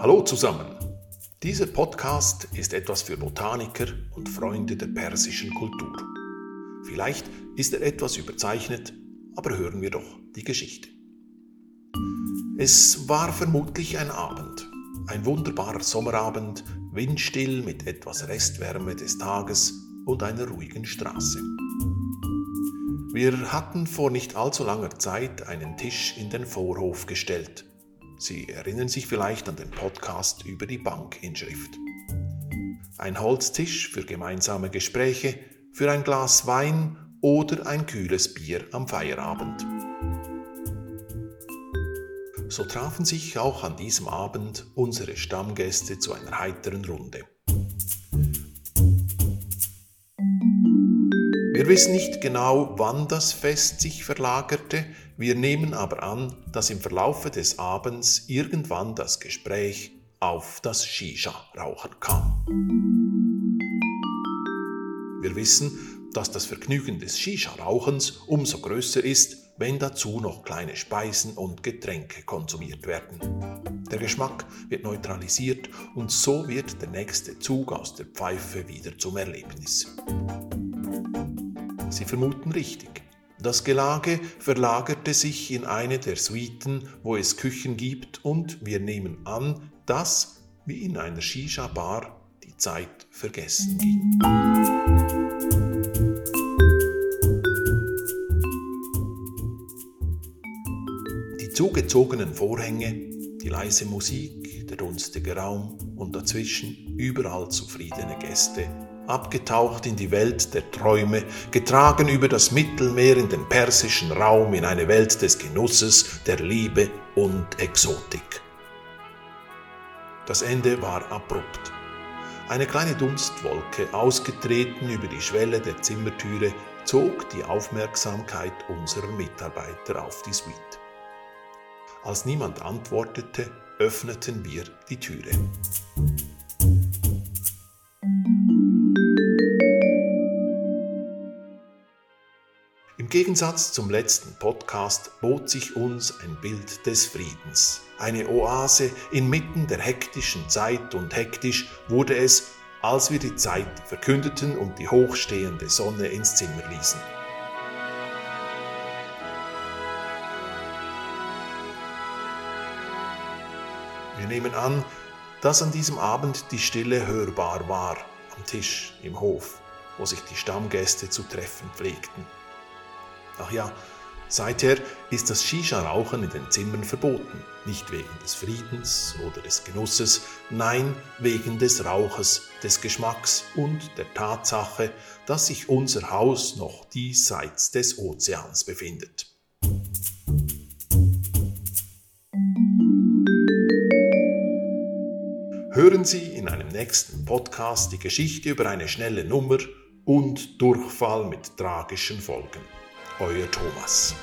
Hallo zusammen. Dieser Podcast ist etwas für Botaniker und Freunde der persischen Kultur. Vielleicht ist er etwas überzeichnet, aber hören wir doch die Geschichte. Es war vermutlich ein Abend, ein wunderbarer Sommerabend, windstill mit etwas Restwärme des Tages und einer ruhigen Straße. Wir hatten vor nicht allzu langer Zeit einen Tisch in den Vorhof gestellt. Sie erinnern sich vielleicht an den Podcast über die Bankinschrift. Ein Holztisch für gemeinsame Gespräche, für ein Glas Wein oder ein kühles Bier am Feierabend. So trafen sich auch an diesem Abend unsere Stammgäste zu einer heiteren Runde. Wir wissen nicht genau, wann das Fest sich verlagerte, wir nehmen aber an, dass im Verlaufe des Abends irgendwann das Gespräch auf das Shisha-Rauchen kam. Wir wissen, dass das Vergnügen des Shisha-Rauchens umso größer ist, wenn dazu noch kleine Speisen und Getränke konsumiert werden. Der Geschmack wird neutralisiert und so wird der nächste Zug aus der Pfeife wieder zum Erlebnis. Sie vermuten richtig. Das Gelage verlagerte sich in eine der Suiten, wo es Küchen gibt, und wir nehmen an, dass, wie in einer Shisha-Bar, die Zeit vergessen ging. Die zugezogenen Vorhänge, die leise Musik, der dunstige Raum und dazwischen überall zufriedene Gäste abgetaucht in die Welt der Träume, getragen über das Mittelmeer in den persischen Raum, in eine Welt des Genusses, der Liebe und Exotik. Das Ende war abrupt. Eine kleine Dunstwolke, ausgetreten über die Schwelle der Zimmertüre, zog die Aufmerksamkeit unserer Mitarbeiter auf die Suite. Als niemand antwortete, öffneten wir die Türe. Im Gegensatz zum letzten Podcast bot sich uns ein Bild des Friedens. Eine Oase inmitten der hektischen Zeit und hektisch wurde es, als wir die Zeit verkündeten und die hochstehende Sonne ins Zimmer ließen. Wir nehmen an, dass an diesem Abend die Stille hörbar war, am Tisch, im Hof, wo sich die Stammgäste zu treffen pflegten. Ach ja, seither ist das Shisha-Rauchen in den Zimmern verboten. Nicht wegen des Friedens oder des Genusses, nein, wegen des Rauches, des Geschmacks und der Tatsache, dass sich unser Haus noch diesseits des Ozeans befindet. Hören Sie in einem nächsten Podcast die Geschichte über eine schnelle Nummer und Durchfall mit tragischen Folgen. Euer Thomas.